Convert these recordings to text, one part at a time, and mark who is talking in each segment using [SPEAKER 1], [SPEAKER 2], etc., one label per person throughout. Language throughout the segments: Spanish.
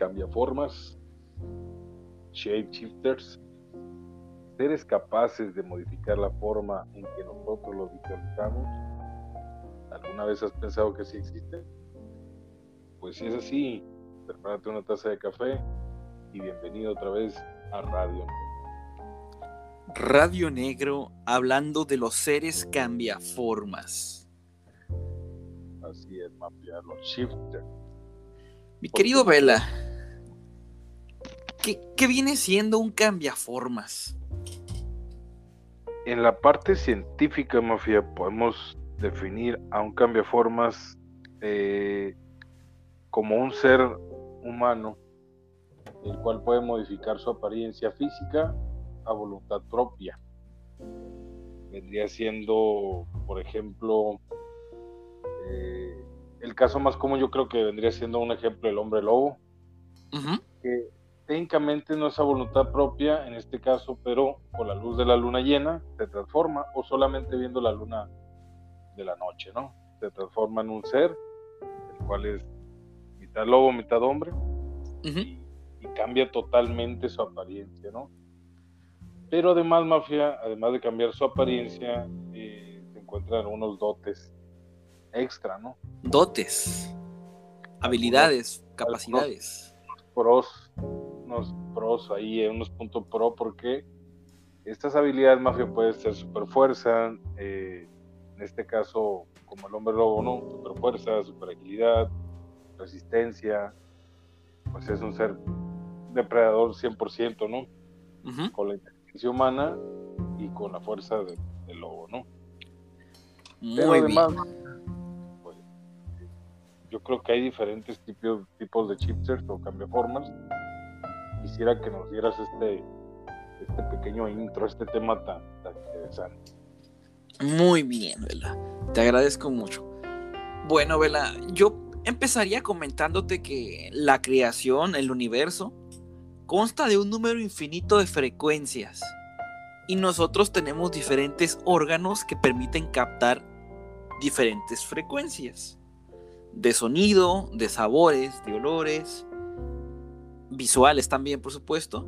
[SPEAKER 1] cambiaformas, shapeshifters, seres capaces de modificar la forma en que nosotros lo visualizamos. ¿Alguna vez has pensado que sí existe? Pues si es así, prepárate una taza de café y bienvenido otra vez a Radio Negro.
[SPEAKER 2] Radio Negro hablando de los seres cambiaformas.
[SPEAKER 1] Así es, mafia, los shifters.
[SPEAKER 2] Mi querido Vela, ¿qué, ¿qué, viene siendo un cambiaformas?
[SPEAKER 1] En la parte científica, mafia, podemos definir a un cambiaformas eh, como un ser humano, el cual puede modificar su apariencia física a voluntad propia. Vendría siendo, por ejemplo, eh, el caso más común yo creo que vendría siendo un ejemplo el hombre lobo, que técnicamente no es a voluntad propia en este caso, pero con la luz de la luna llena se transforma o solamente viendo la luna de la noche, ¿no? Se transforma en un ser, el cual es mitad lobo, mitad hombre, y, cambia totalmente su apariencia, ¿no? Pero además, Mafia, además de cambiar su apariencia, eh, se encuentran algunos dotes extra, ¿no?
[SPEAKER 2] Dotes, habilidades, capacidades.
[SPEAKER 1] Unos, pros, unos pros ahí, eh, unos puntos pro, porque estas habilidades, Mafia, pueden ser super fuerza, eh, en este caso, como el hombre lobo, ¿no? Super fuerza, super agilidad, resistencia, pues es un ser depredador 100%, ¿no? Con la inteligencia humana y con la fuerza del lobo, ¿no?
[SPEAKER 2] Muy además,
[SPEAKER 1] pues, yo creo que hay diferentes tipos, tipos de chipsets o cambiaformas. Quisiera que nos dieras este, este pequeño intro, este tema tan, interesante.
[SPEAKER 2] Muy bien, Vela. Te agradezco mucho. Bueno, Vela, yo empezaría comentándote que la creación, el universo, consta de un número infinito de frecuencias. Y nosotros tenemos diferentes órganos que permiten captar diferentes frecuencias. De sonido, de sabores, de olores, visuales también, por supuesto.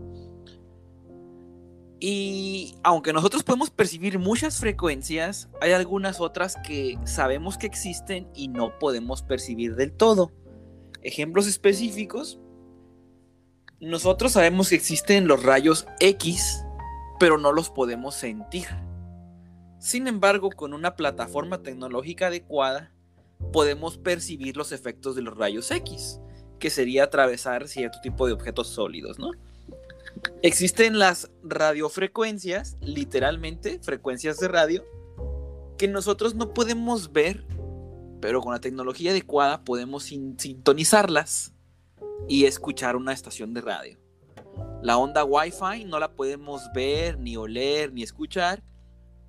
[SPEAKER 2] Y aunque nosotros podemos percibir muchas frecuencias, hay algunas otras que sabemos que existen y no podemos percibir del todo. Ejemplos específicos. Nosotros sabemos que existen los rayos X, pero no los podemos sentir. Sin embargo, con una plataforma tecnológica adecuada, podemos percibir los efectos de los rayos X, que sería atravesar cierto tipo de objetos sólidos, ¿no? Existen las radiofrecuencias, literalmente frecuencias de radio, que nosotros no podemos ver, pero con la tecnología adecuada podemos sintonizarlas y escuchar una estación de radio. La onda Wi-Fi no la podemos ver, ni oler, ni escuchar,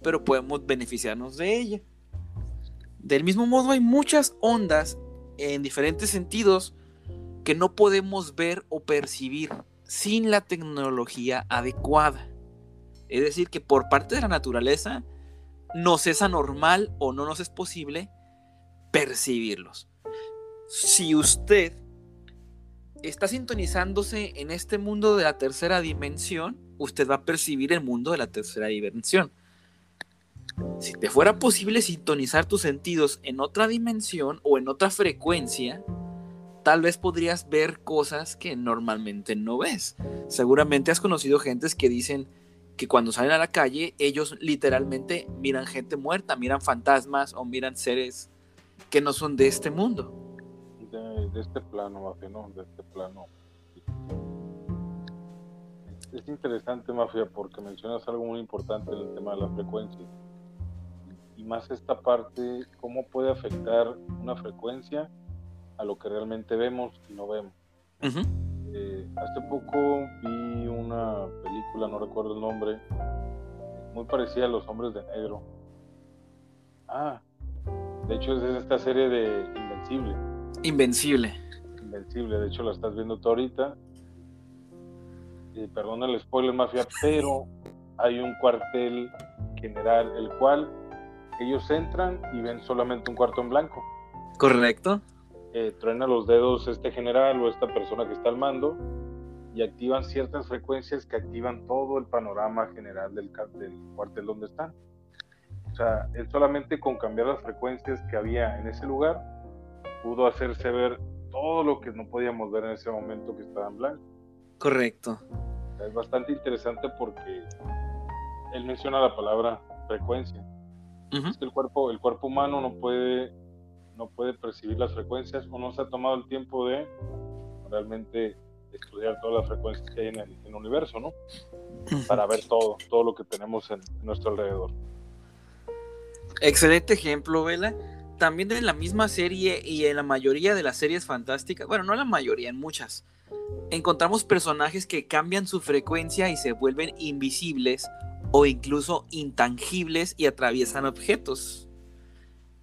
[SPEAKER 2] pero podemos beneficiarnos de ella. Del mismo modo hay muchas ondas en diferentes sentidos que no podemos ver o percibir sin la tecnología adecuada. Es decir, que por parte de la naturaleza nos es anormal o no nos es posible percibirlos. Si usted está sintonizándose en este mundo de la tercera dimensión, usted va a percibir el mundo de la tercera dimensión. Si te fuera posible sintonizar tus sentidos en otra dimensión o en otra frecuencia, tal vez podrías ver cosas que normalmente no ves. Seguramente has conocido gentes que dicen que cuando salen a la calle, ellos literalmente miran gente muerta, miran fantasmas o miran seres que no son de este mundo.
[SPEAKER 1] De, este plano, Mafia, ¿no? De este plano. Es interesante, Mafia, porque mencionas algo muy importante en el tema de la frecuencia. Y más esta parte, cómo puede afectar una frecuencia a lo que realmente vemos y no vemos. Eh, hace poco vi una película, no recuerdo el nombre, muy parecida a Los Hombres de Negro. Ah, de hecho es esta serie de Invencible.
[SPEAKER 2] Invencible.
[SPEAKER 1] Invencible, de hecho la estás viendo tú ahorita. Eh, perdona el spoiler mafia, pero hay un cuartel general, el cual ellos entran y ven solamente un cuarto en blanco.
[SPEAKER 2] Correcto
[SPEAKER 1] eh, truena los dedos este general o esta persona que está al mando y activan ciertas frecuencias que activan todo el panorama general del, del cuartel donde están. O sea, él solamente con cambiar las frecuencias que había en ese lugar pudo hacerse ver todo lo que no podíamos ver en ese momento que estaba en blanco.
[SPEAKER 2] Correcto.
[SPEAKER 1] Es bastante interesante porque él menciona la palabra frecuencia. Es que el cuerpo, el cuerpo humano no puede, no puede percibir las frecuencias o no se ha tomado el tiempo de realmente estudiar todas las frecuencias que hay en el, universo, ¿no? Para ver todo, todo lo que tenemos en, nuestro alrededor.
[SPEAKER 2] Excelente ejemplo, Vela. También en la misma serie y en la mayoría de las series fantásticas, bueno, no la mayoría, en muchas, encontramos personajes que cambian su frecuencia y se vuelven invisibles o incluso intangibles y atraviesan objetos.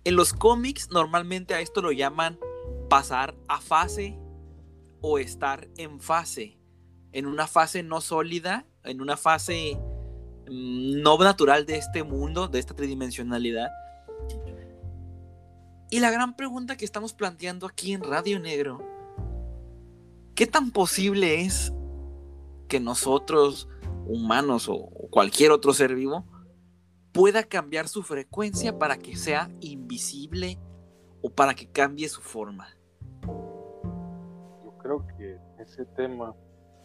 [SPEAKER 2] En los cómics normalmente a esto lo llaman pasar a fase o estar en fase, en una fase no sólida, en una fase mm, no natural de este mundo, de esta tridimensionalidad. Y la gran pregunta que estamos planteando aquí en Radio Negro, ¿qué tan posible es que nosotros, humanos o cualquier otro ser vivo, pueda cambiar su frecuencia para que sea invisible o para que cambie su forma?
[SPEAKER 1] creo que ese tema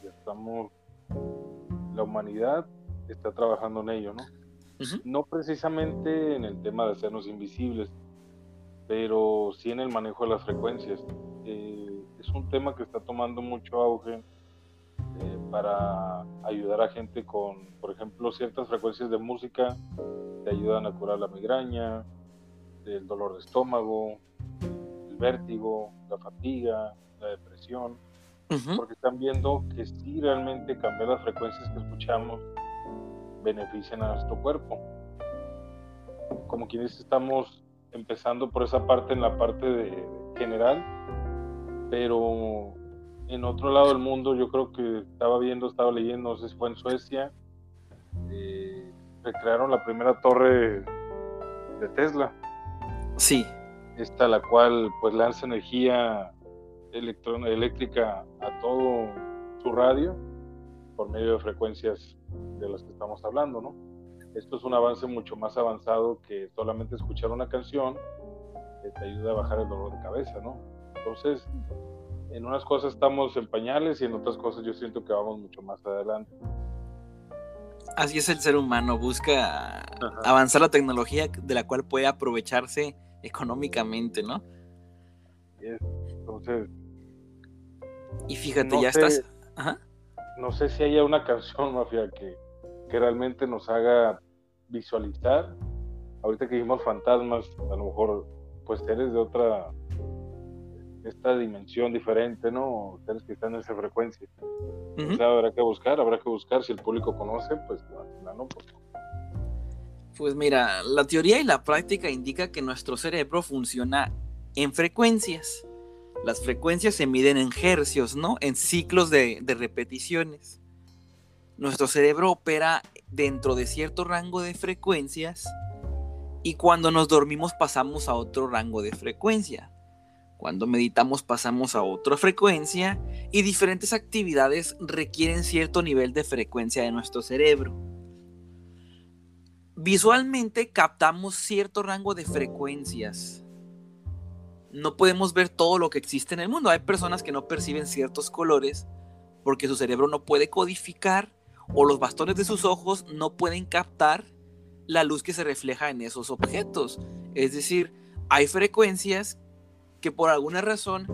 [SPEAKER 1] ya estamos, la humanidad está trabajando en ello, ¿no? No precisamente en el tema de hacernos invisibles, pero sí en el manejo de las frecuencias. Eh, es un tema que está tomando mucho auge eh, para ayudar a gente con, por ejemplo, ciertas frecuencias de música te ayudan a curar la migraña, el dolor de estómago, el vértigo, la fatiga, la depresión, porque están viendo que si realmente cambiar las frecuencias que escuchamos benefician a nuestro cuerpo. Como quienes estamos empezando por esa parte en la parte de, general, pero en otro lado del mundo yo creo que estaba viendo, estaba leyendo, no sé si fue en Suecia, eh, recrearon la primera torre de Tesla.
[SPEAKER 2] Sí.
[SPEAKER 1] Esta la cual pues lanza energía eléctrica a todo su radio por medio de frecuencias de las que estamos hablando, ¿no? Esto es un avance mucho más avanzado que solamente escuchar una canción que te ayuda a bajar el dolor de cabeza, ¿no? Entonces, en unas cosas estamos en pañales y en otras cosas yo siento que vamos mucho más adelante.
[SPEAKER 2] Así es el ser humano, busca avanzar la tecnología de la cual puede aprovecharse económicamente, ¿no?
[SPEAKER 1] Entonces,
[SPEAKER 2] y fíjate, ya estás.
[SPEAKER 1] No sé si haya una canción, Mafia, que, que realmente nos haga visualizar. Ahorita que dijimos fantasmas, a lo mejor, pues seres de otra. Esta dimensión diferente, ¿no? Seres que están en esa frecuencia. habrá que buscar, habrá que buscar. Si el público conoce, pues no, pues.
[SPEAKER 2] Pues mira, la teoría y la práctica indica que nuestro cerebro funciona en frecuencias. Las frecuencias se miden en hercios, ¿no? En ciclos de, repeticiones. Nuestro cerebro opera dentro de cierto rango de frecuencias y cuando nos dormimos pasamos a otro rango de frecuencia. Cuando meditamos pasamos a otra frecuencia y diferentes actividades requieren cierto nivel de frecuencia de nuestro cerebro. Visualmente captamos cierto rango de frecuencias no podemos ver todo lo que existe en el mundo. Hay personas que no perciben ciertos colores porque su cerebro no puede codificar o los bastones de sus ojos no pueden captar la luz que se refleja en esos objetos. Es decir, hay frecuencias que por alguna razón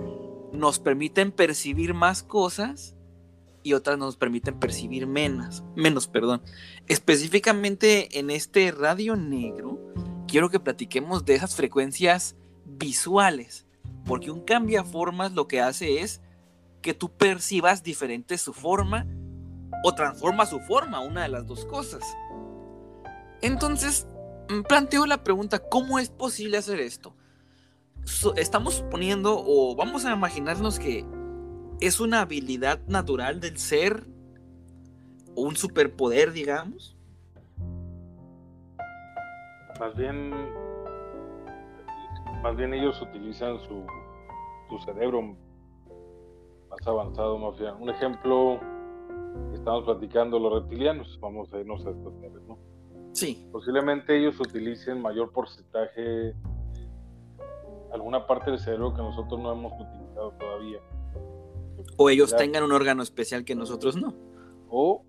[SPEAKER 2] nos permiten percibir más cosas y otras nos permiten percibir menos, menos, perdón. Específicamente en este radio negro, quiero que platiquemos de esas frecuencias visuales, porque un cambiaformas lo que hace es que tú percibas diferente su forma o transforma su forma, una de las dos cosas. Entonces, mm, planteo la pregunta, ¿cómo es posible hacer esto? Estamos suponiendo o vamos a imaginarnos que es una habilidad natural del ser, o un superpoder, digamos.
[SPEAKER 1] Más bien más bien ellos utilizan su, tu cerebro más avanzado, mafia. Un ejemplo, estamos platicando los reptilianos, vamos a irnos a estos temas, ¿no?
[SPEAKER 2] Sí.
[SPEAKER 1] Posiblemente ellos utilicen mayor porcentaje, alguna parte del cerebro que nosotros no hemos utilizado todavía.
[SPEAKER 2] O ellos tengan un órgano especial que nosotros no.
[SPEAKER 1] O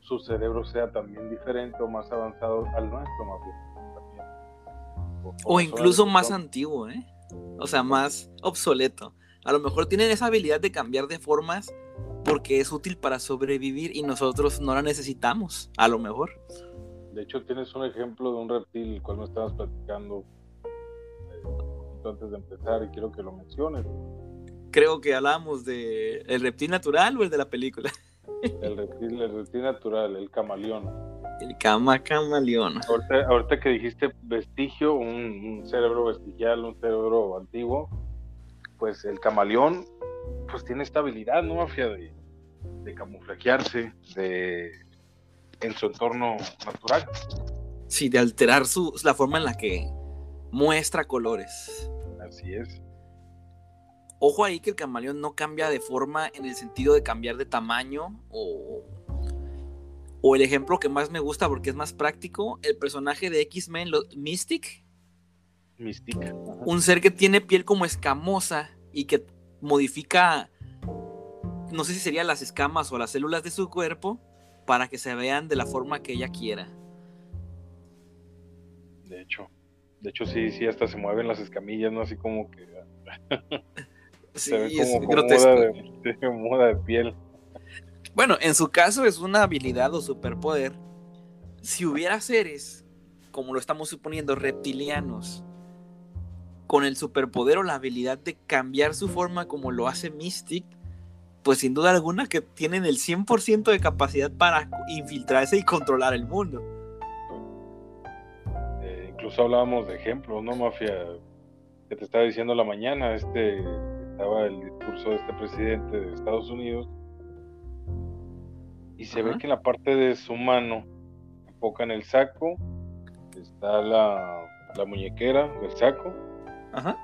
[SPEAKER 1] su cerebro sea también diferente o más avanzado al nuestro, más bien.
[SPEAKER 2] O, incluso más antiguo, ¿eh? O sea, más obsoleto. A lo mejor tienen esa habilidad de cambiar de formas porque es útil para sobrevivir y nosotros no la necesitamos, a lo mejor.
[SPEAKER 1] De hecho, tienes un ejemplo de un reptil, el cual me estabas platicando antes de empezar y quiero que lo menciones.
[SPEAKER 2] Creo que hablamos de el reptil natural o el de la película.
[SPEAKER 1] El reptil, el reptil natural, el camaleón.
[SPEAKER 2] El cama camaleón.
[SPEAKER 1] Ahorita, que dijiste vestigio, un, cerebro vestigial, un cerebro antiguo, pues el camaleón, pues tiene esta habilidad, ¿no, Mafia? De, de camuflajearse, de en su entorno natural.
[SPEAKER 2] Sí, de alterar su, la forma en la que muestra colores.
[SPEAKER 1] Así es.
[SPEAKER 2] Ojo ahí que el camaleón no cambia de forma en el sentido de cambiar de tamaño o, o el ejemplo que más me gusta porque es más práctico, el personaje de X-Men, Mystic.
[SPEAKER 1] Mystic.
[SPEAKER 2] Un ser que tiene piel como escamosa y que modifica, no sé si serían las escamas o las células de su cuerpo para que se vean de la forma que ella quiera.
[SPEAKER 1] De hecho, de hecho sí, sí, hasta se mueven las escamillas, ¿no? Así como que...
[SPEAKER 2] Sí, es grotesco.
[SPEAKER 1] de, moda de piel.
[SPEAKER 2] Bueno, en su caso es una habilidad o superpoder. Si hubiera seres, como lo estamos suponiendo, reptilianos, con el superpoder o la habilidad de cambiar su forma como lo hace Mystic, pues sin duda alguna que tienen el 100% de capacidad para infiltrarse y controlar el mundo.
[SPEAKER 1] Incluso hablábamos de ejemplos, ¿no, Mafia? Que te estaba diciendo la mañana, este estaba el discurso de este presidente de Estados Unidos y se ve que en la parte de su mano enfoca en el saco, está la, la muñequera del saco,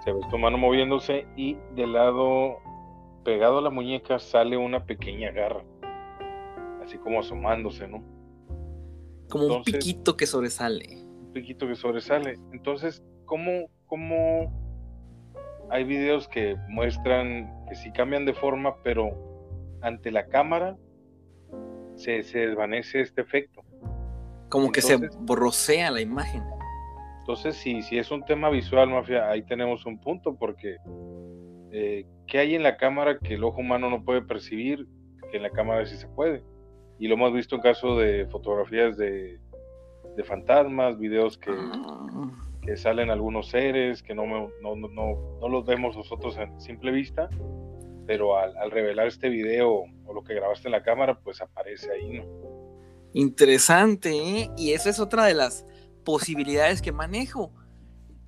[SPEAKER 1] se ve su mano moviéndose y del lado pegado a la muñeca sale una pequeña garra, así como asomándose, ¿no?
[SPEAKER 2] Como un piquito que sobresale.
[SPEAKER 1] Piquito que sobresale. Entonces, ¿cómo, cómo hay videos que muestran que si cambian de forma, pero ante la cámara se, desvanece este efecto.
[SPEAKER 2] Como que se borrosea la imagen.
[SPEAKER 1] Entonces, si, si es un tema visual, mafia, ahí tenemos un punto, porque eh, ¿qué hay en la cámara que el ojo humano no puede percibir? Que en la cámara sí se puede. Y lo hemos visto en caso de fotografías de, de fantasmas, videos que, ah que salen algunos seres que no, no, no, los vemos nosotros en simple vista, pero al, revelar este video o lo que grabaste en la cámara, pues aparece ahí, ¿no?
[SPEAKER 2] Interesante, ¿eh? Y esa es otra de las posibilidades que manejo.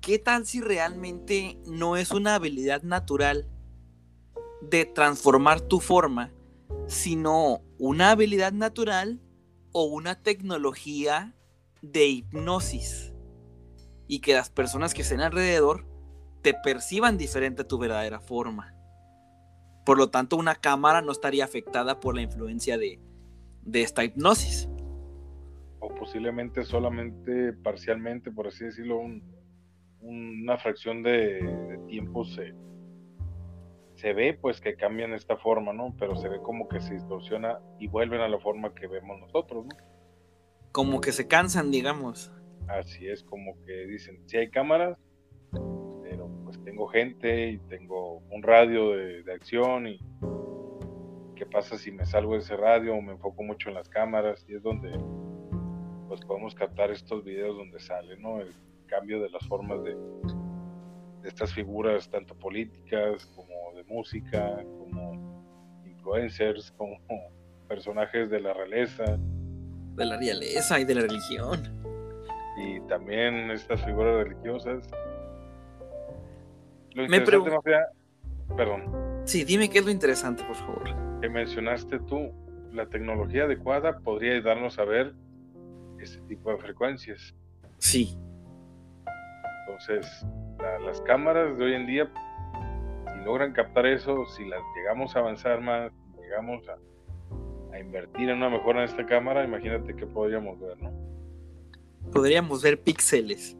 [SPEAKER 2] ¿Qué tal si realmente no es una habilidad natural de transformar tu forma, sino una habilidad natural o una tecnología de hipnosis? y que las personas que estén alrededor te perciban diferente a tu verdadera forma. Por lo tanto, una cámara no estaría afectada por la influencia de, esta hipnosis.
[SPEAKER 1] O posiblemente solamente parcialmente, por así decirlo, una fracción de, tiempo se, se ve pues que cambian esta forma, ¿no? Pero se ve como que se distorsiona y vuelven a la forma que vemos nosotros, ¿no?
[SPEAKER 2] Como que se cansan, digamos.
[SPEAKER 1] Así es como que dicen, si hay cámaras, pero pues tengo gente y tengo un radio de, acción y qué pasa si me salgo de ese radio o me enfoco mucho en las cámaras y es donde pues podemos captar estos videos donde sale, ¿no? El cambio de las formas de, de estas figuras, tanto políticas como de música, como influencers, como personajes de la realeza.
[SPEAKER 2] De la realeza y de la religión
[SPEAKER 1] y también estas figuras religiosas.
[SPEAKER 2] Lo Me pregunto.
[SPEAKER 1] Perdón.
[SPEAKER 2] Sí, dime qué es lo interesante, por favor.
[SPEAKER 1] Que mencionaste tú, la tecnología adecuada podría ayudarnos a ver ese tipo de frecuencias.
[SPEAKER 2] Sí.
[SPEAKER 1] Entonces, las cámaras de hoy en día, si logran captar eso, si las llegamos a avanzar más, llegamos a, a invertir en una mejora en esta cámara, imagínate qué podríamos ver, ¿no?
[SPEAKER 2] Podríamos ver píxeles.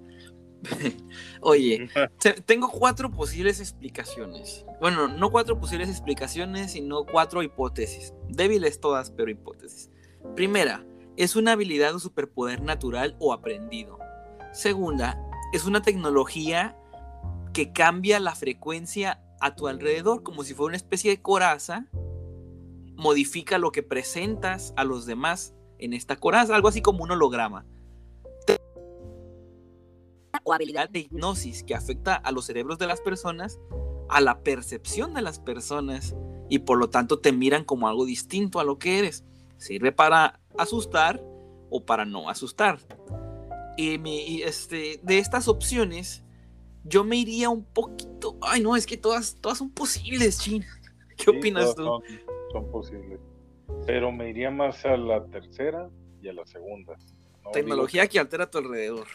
[SPEAKER 2] Oye, tengo cuatro posibles explicaciones. Bueno, no cuatro posibles explicaciones, sino cuatro hipótesis. Débiles todas, pero hipótesis. Primera, es una habilidad o superpoder natural o aprendido. Segunda, es una tecnología que cambia la frecuencia a tu alrededor, como si fuera una especie de coraza, modifica lo que presentas a los demás en esta coraza, algo así como un holograma o habilidad de hipnosis que afecta a los cerebros de las personas, a la percepción de las personas y por lo tanto te miran como algo distinto a lo que eres. Sirve para asustar o para no asustar. Y, este, de estas opciones, yo me iría un poquito. Ay, no, es que todas, todas son posibles, Chin. ¿Qué opinas tú?
[SPEAKER 1] Son, posibles. Pero me iría más a la tercera y a la segunda.
[SPEAKER 2] Tecnología que altera a tu alrededor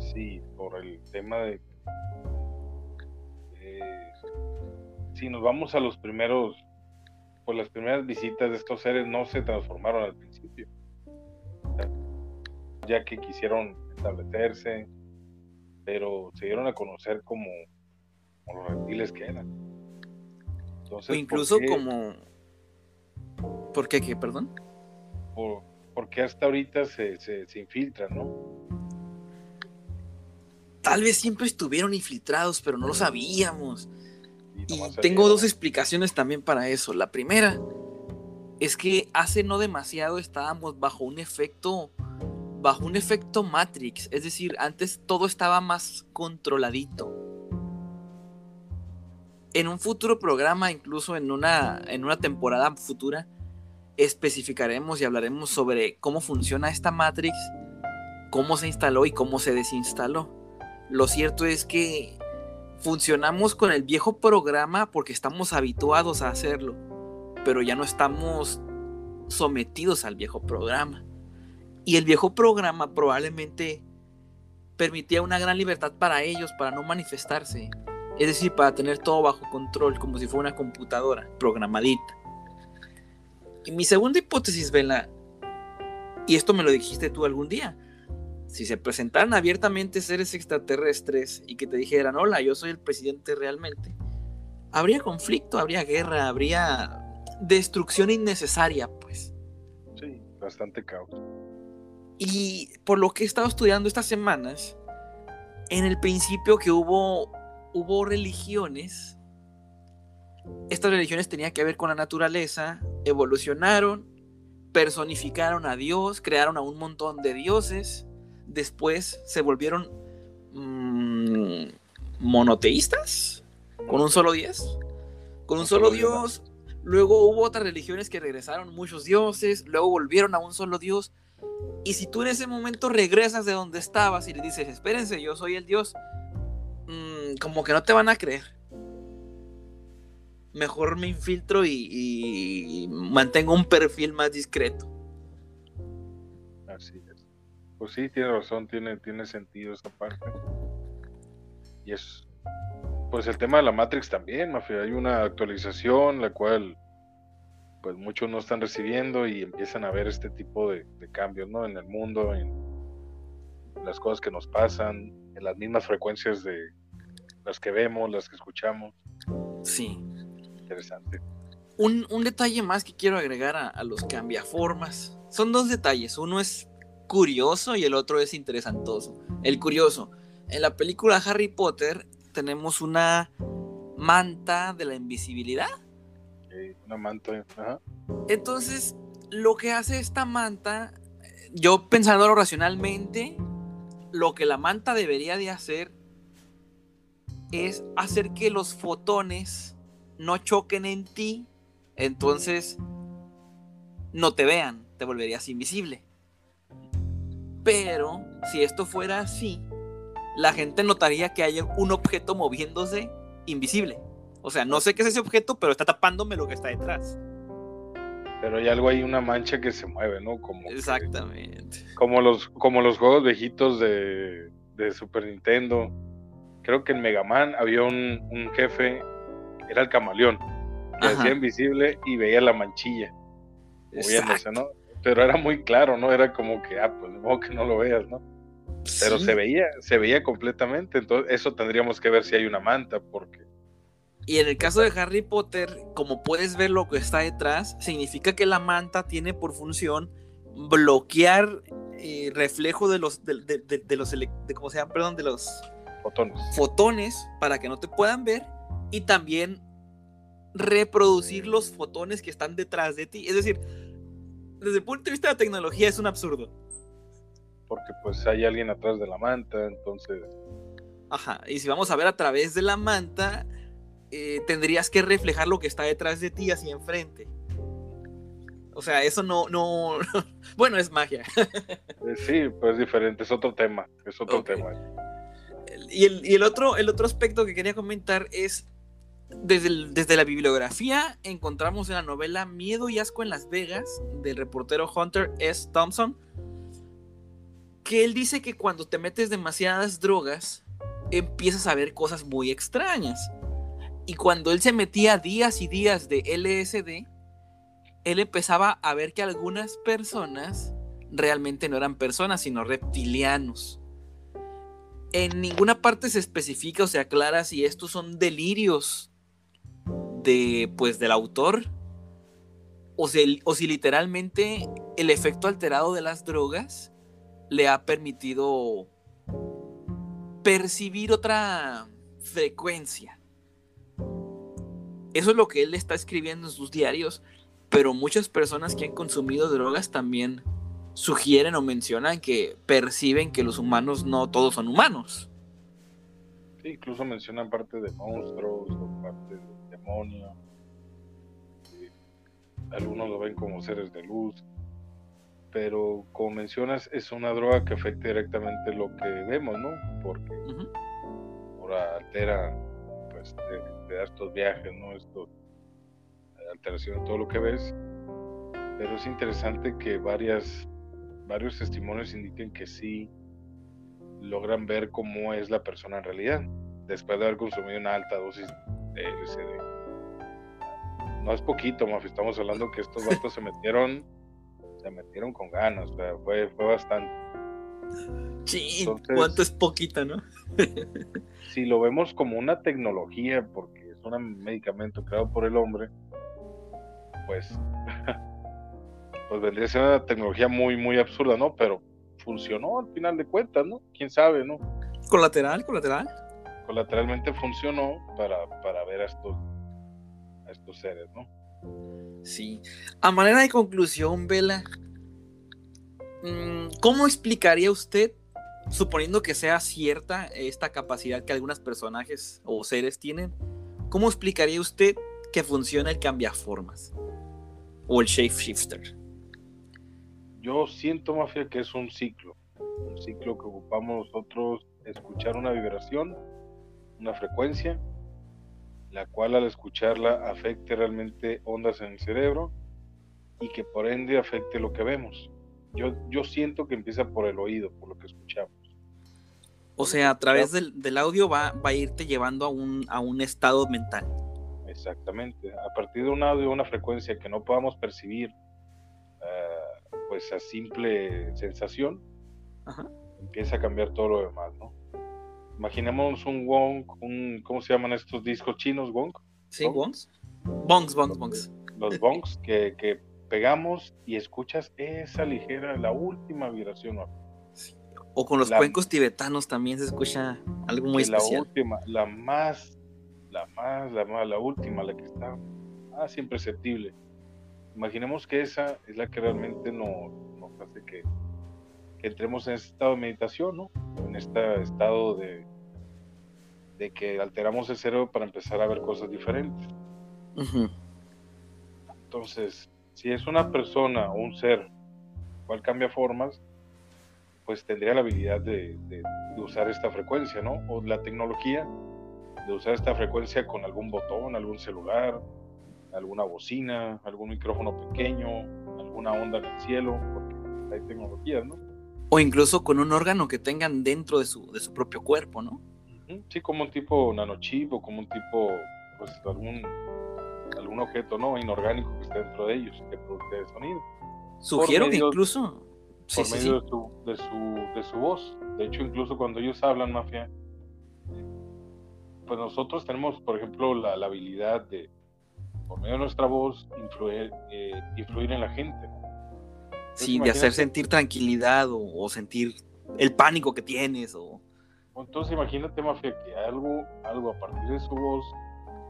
[SPEAKER 1] sí, por el tema de... Eh, si nos vamos a los primeros, pues las primeras visitas de estos seres no se transformaron al principio, ya que quisieron establecerse, pero se dieron a conocer como, los reptiles que eran.
[SPEAKER 2] o incluso como... ¿Por qué? ¿Qué? Perdón.
[SPEAKER 1] porque hasta ahorita se, se, se infiltran, ¿no?
[SPEAKER 2] tal vez siempre estuvieron infiltrados, pero no lo sabíamos. Y, tengo dos explicaciones también para eso. La primera es que hace no demasiado estábamos bajo un efecto bajo un efecto Matrix, es decir, antes todo estaba más controladito. En un futuro programa, incluso en una, en una temporada futura, especificaremos y hablaremos sobre cómo funciona esta Matrix, cómo se instaló y cómo se desinstaló. Lo cierto es que funcionamos con el viejo programa porque estamos habituados a hacerlo, pero ya no estamos sometidos al viejo programa. Y el viejo programa probablemente permitía una gran libertad para ellos, para no manifestarse. Es decir, para tener todo bajo control, como si fuera una computadora programadita. Y mi segunda hipótesis, Vela, y esto me lo dijiste tú algún día, si se presentaran abiertamente seres extraterrestres y que te dijeran, hola, yo soy el presidente realmente, habría conflicto, habría guerra, habría destrucción innecesaria, pues.
[SPEAKER 1] Sí, bastante caos.
[SPEAKER 2] Y por lo que he estado estudiando estas semanas, en el principio que hubo, hubo religiones, estas religiones tenían que ver con la naturaleza, evolucionaron, personificaron a Dios, crearon a un montón de dioses, después se volvieron mm, monoteístas, con un solo dios, con un solo dios. Luego hubo otras religiones que regresaron muchos dioses, luego volvieron a un solo dios. Y si tú en ese momento regresas de donde estabas y le dices, espérense, yo soy el dios, mm, como que no te van a creer. Mejor me infiltro y mantengo un perfil más discreto.
[SPEAKER 1] Así pues sí, tiene razón, tiene, tiene sentido esa parte. Y es, pues el tema de la Matrix también, Mafia. Hay una actualización la cual, pues muchos no están recibiendo y empiezan a ver este tipo de, cambios, ¿no? En el mundo, en las cosas que nos pasan, en las mismas frecuencias de las que vemos, las que escuchamos.
[SPEAKER 2] Sí.
[SPEAKER 1] Interesante.
[SPEAKER 2] Un, detalle más que quiero agregar a, a los cambiaformas. Son dos detalles. Uno es curioso y el otro es interesantoso. El curioso, en la película Harry Potter tenemos una manta de la invisibilidad.
[SPEAKER 1] una manta.
[SPEAKER 2] Entonces, lo que hace esta manta, yo pensándolo racionalmente, lo que la manta debería de hacer es hacer que los fotones no choquen en ti, entonces no te vean, te volverías invisible. Pero si esto fuera así, la gente notaría que hay un objeto moviéndose invisible. O sea, no sé qué es ese objeto, pero está tapándome lo que está detrás.
[SPEAKER 1] Pero hay algo ahí, una mancha que se mueve, ¿no? Como
[SPEAKER 2] Exactamente.
[SPEAKER 1] como, los, como los juegos viejitos de, de, Super Nintendo. Creo que en Mega Man había un, un jefe era el camaleón. Que hacía invisible y veía la manchilla moviéndose, ¿no? Pero era muy claro, ¿no? Era como que, ah, pues no que no lo veas, ¿no? Pero se veía, se veía completamente. Entonces, eso tendríamos que ver si hay una manta, porque.
[SPEAKER 2] Y en el caso de Harry Potter, como puedes ver lo que está detrás, significa que la manta tiene por función bloquear eh, reflejo de los de, los de, ¿cómo se llama? Perdón, de los
[SPEAKER 1] fotones.
[SPEAKER 2] fotones para que no te puedan ver y también reproducir los fotones que están detrás de ti. Es decir, desde el punto de vista de la tecnología es un absurdo
[SPEAKER 1] porque pues hay alguien atrás de la manta, entonces...
[SPEAKER 2] Ajá, y si vamos a ver a través de la manta, eh, tendrías que reflejar lo que está detrás de ti hacia enfrente. O sea, eso no, no, bueno, es magia.
[SPEAKER 1] Eh, sí, pues es diferente, es otro tema, es otro tema.
[SPEAKER 2] Y, el, y el, otro, el otro aspecto que quería comentar es, desde, la bibliografía encontramos en la novela Miedo y Asco en Las Vegas, del reportero Hunter S. Thompson, que él dice que cuando te metes demasiadas drogas, empiezas a ver cosas muy extrañas. Y cuando él se metía días y días de LSD, él empezaba a ver que algunas personas realmente no eran personas, sino reptilianos. En ninguna parte se especifica o se aclara si estos son delirios de, pues, del autor o si, o si literalmente el efecto alterado de las drogas le ha permitido percibir otra frecuencia. Eso es lo que él está escribiendo en sus diarios, pero muchas personas que han consumido drogas también sugieren o mencionan que perciben que los humanos no todos son humanos.
[SPEAKER 1] Incluso mencionan parte de monstruos o parte de Algunos lo ven como seres de luz pero como mencionas, es una droga que afecta directamente lo que vemos, ¿no? Porque ahora altera, pues te, da estos viajes, ¿no? Esto alteración de todo lo que ves. Pero es interesante que varias, varios testimonios indiquen que sí logran ver cómo es la persona en realidad, después de haber consumido una alta dosis de LSD. No es poquito, Mafi, estamos hablando que estos vatos se metieron se metieron con ganas, fue, fue bastante.
[SPEAKER 2] Sí, cuánto es poquita, ¿no?
[SPEAKER 1] si lo vemos como una tecnología, porque es un medicamento creado por el hombre, pues, pues vendría a ser una tecnología muy, muy absurda, ¿no? Pero funcionó al final de cuentas, ¿no? ¿Quién sabe, ¿no?
[SPEAKER 2] Colateral, colateral.
[SPEAKER 1] Colateralmente funcionó para, para ver a estos, a estos seres, ¿no?
[SPEAKER 2] Sí. A manera de conclusión, Vela, mm, ¿cómo explicaría usted, suponiendo que sea cierta esta capacidad que algunos personajes o seres tienen, cómo explicaría usted que funciona el cambiaformas o el shapeshifter?
[SPEAKER 1] Yo siento, Mafia, que es un ciclo, un ciclo que ocupamos nosotros escuchar una vibración, una frecuencia, la cual al escucharla afecte realmente ondas en el cerebro y que por ende afecte lo que vemos. Yo, yo siento que empieza por el oído, por lo que escuchamos.
[SPEAKER 2] O sea, a través del, audio va, va, a irte llevando a un, a un estado mental.
[SPEAKER 1] Exactamente. A partir de un audio, una frecuencia que no podamos percibir, eh, pues a simple sensación, empieza a cambiar todo lo demás, ¿no? Imaginemos un Wong, un, ¿cómo se llaman estos discos chinos? Wong.
[SPEAKER 2] Sí, Wongs. Bongs, bongs, bongs.
[SPEAKER 1] Los bongs que, que, pegamos y escuchas esa ligera, la última vibración.
[SPEAKER 2] O con los cuencos tibetanos también se escucha algo muy especial.
[SPEAKER 1] La última, la más, la más, la más, la última, la que está más imperceptible. Imaginemos que esa es la que realmente nos, nos hace que, que entremos en ese estado de meditación, ¿no? En este estado de, de que alteramos el cerebro para empezar a ver cosas diferentes. Entonces, si es una persona o un ser cual cambia formas, pues tendría la habilidad de, usar esta frecuencia, ¿no? O la tecnología de usar esta frecuencia con algún botón, algún celular, alguna bocina, algún micrófono pequeño, alguna onda en el cielo, porque hay tecnologías, ¿no?
[SPEAKER 2] O incluso con un órgano que tengan dentro de su, de su propio cuerpo, ¿no?
[SPEAKER 1] Sí, como un tipo nanochip o como un tipo pues algún, algún objeto no inorgánico que esté dentro de ellos, que produce sonido.
[SPEAKER 2] Sugiero que incluso
[SPEAKER 1] por medio De, su, de, su, de su voz. De hecho, incluso cuando ellos hablan, mafia, pues nosotros tenemos, por ejemplo, la, la habilidad de, por medio de nuestra voz, influir, eh, influir en la gente.
[SPEAKER 2] sí, de hacer sentir tranquilidad o, sentir el pánico que tienes. O...
[SPEAKER 1] Entonces imagínate, Mafia, que algo, algo a partir de su voz,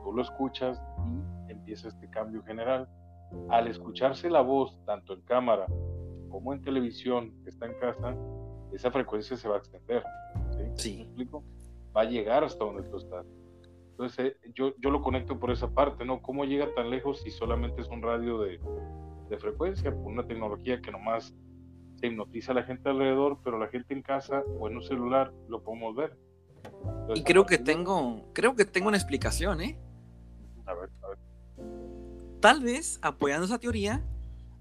[SPEAKER 1] tú lo escuchas y empieza este cambio general. Al escucharse la voz, tanto en cámara como en televisión, que está en casa, esa frecuencia se va a extender. ¿Sí? ¿Me explico? Va a llegar hasta donde tú estás. Entonces, eh, yo, yo lo conecto por esa parte, ¿no? ¿Cómo llega tan lejos si solamente es un radio de, de frecuencia, por una tecnología que nomás se hipnotiza a la gente alrededor, pero la gente en casa o en un celular lo podemos ver.
[SPEAKER 2] y creo que tengo, creo que tengo una explicación, ¿eh?
[SPEAKER 1] A ver, a ver.
[SPEAKER 2] Tal vez, apoyando esa teoría,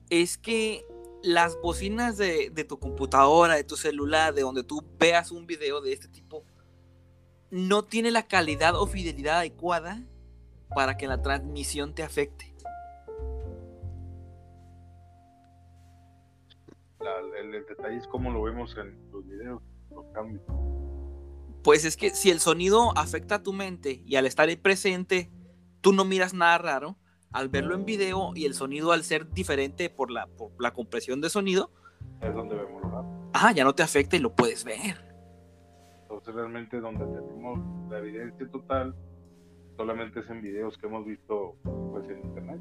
[SPEAKER 2] es que las bocinas de, de, tu computadora, de tu celular, de donde tú veas un video de este tipo, no tiene la calidad o fidelidad adecuada para que la transmisión te afecte.
[SPEAKER 1] El, detalle es cómo lo vemos en los videos, los cambios.
[SPEAKER 2] Pues es que si el sonido afecta a tu mente y al estar ahí presente, tú no miras nada raro, al verlo en video y el sonido al ser diferente por la, por la compresión de sonido,
[SPEAKER 1] es donde vemos
[SPEAKER 2] Ah, ya no te afecta y lo puedes ver.
[SPEAKER 1] Entonces realmente donde tenemos la evidencia total solamente es en videos que hemos visto pues en internet.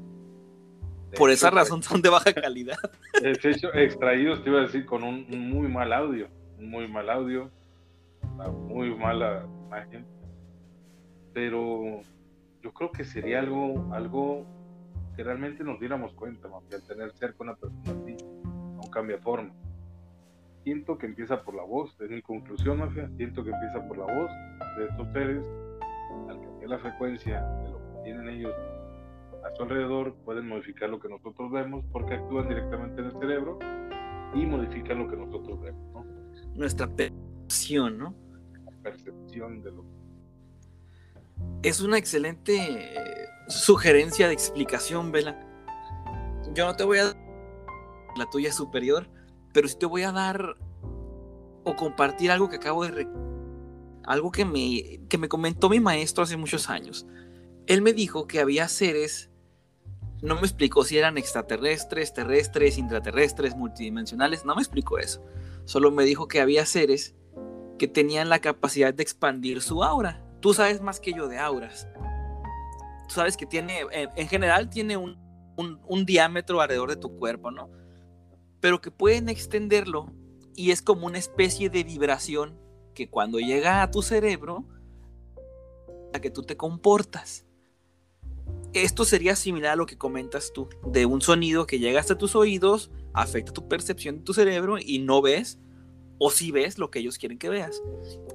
[SPEAKER 2] Por esa razón son de baja calidad.
[SPEAKER 1] Es hecho, extraídos, te iba a decir, con un, muy mal audio, un muy mal audio, una muy mala imagen. Pero yo creo que sería algo, algo que realmente nos diéramos cuenta, que al tener cerca una persona así, no cambia forma siento que empieza por la voz, es mi conclusión, mafia, siento que empieza por la voz de estos seres, al cambiar la frecuencia de lo que tienen ellos a su alrededor, pueden modificar lo que nosotros vemos porque actúan directamente en el cerebro y modifican lo que nosotros vemos, ¿no?
[SPEAKER 2] Nuestra percepción, ¿no?
[SPEAKER 1] La percepción de lo
[SPEAKER 2] Es una excelente eh, sugerencia de explicación, Vela. Yo no te voy a dar la tuya superior, pero si te voy a dar o compartir algo que acabo de... Algo que me, que me comentó mi maestro hace muchos años. Él me dijo que había seres, no me explicó si eran extraterrestres, terrestres, intraterrestres, multidimensionales, no me explicó eso. Solo me dijo que había seres que tenían la capacidad de expandir su aura. Tú sabes más que yo de auras. Tú sabes que tiene, en general tiene un, un, un diámetro alrededor de tu cuerpo, ¿no? pero que pueden extenderlo y es como una especie de vibración que cuando llega a tu cerebro, a que tú te comportas. Esto sería similar a lo que comentas tú, de un sonido que llega hasta tus oídos, afecta tu percepción de tu cerebro y no ves, o si ves lo que ellos quieren que veas.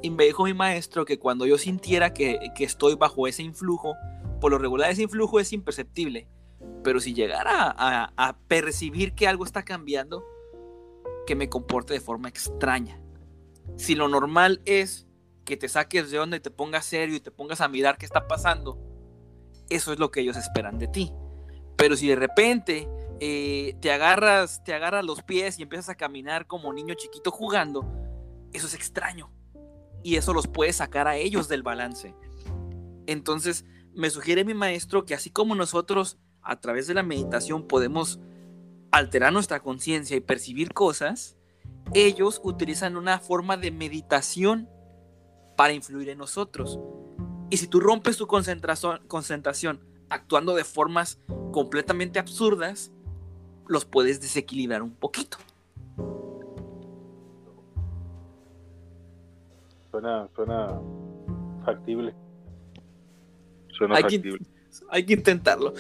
[SPEAKER 2] Y me dijo mi maestro que cuando yo sintiera que, que estoy bajo ese influjo, por lo regular ese influjo es imperceptible, pero si llegara a, percibir que algo está cambiando, que me comporte de forma extraña. Si lo normal es que te saques de onda y te pongas serio y te pongas a mirar qué está pasando, eso es lo que ellos esperan de ti. Pero si de repente eh, te agarras, te agarras los pies y empiezas a caminar como niño chiquito jugando, eso es extraño. Y eso los puede sacar a ellos del balance. Entonces, me sugiere mi maestro que así como nosotros a través de la meditación podemos alterar nuestra conciencia y percibir cosas, ellos utilizan una forma de meditación para influir en nosotros. Y si tú rompes tu concentración, concentración actuando de formas completamente absurdas, los puedes desequilibrar un poquito.
[SPEAKER 1] Suena, suena factible. Suena factible.
[SPEAKER 2] hay que intentarlo.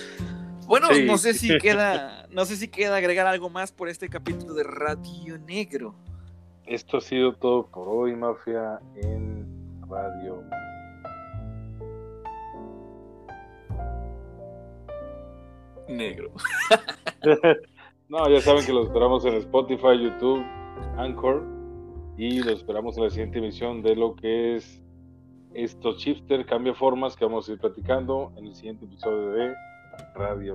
[SPEAKER 2] Bueno, no sé si queda, no sé si queda agregar algo más por este capítulo de Radio Negro.
[SPEAKER 1] Esto ha sido todo por hoy, Mafia, en Radio.
[SPEAKER 2] Negro.
[SPEAKER 1] no, ya saben que los esperamos en Spotify, YouTube, Anchor y los esperamos en la siguiente emisión de lo que es estos shifter cambia formas que vamos a ir platicando en el siguiente episodio de Radio.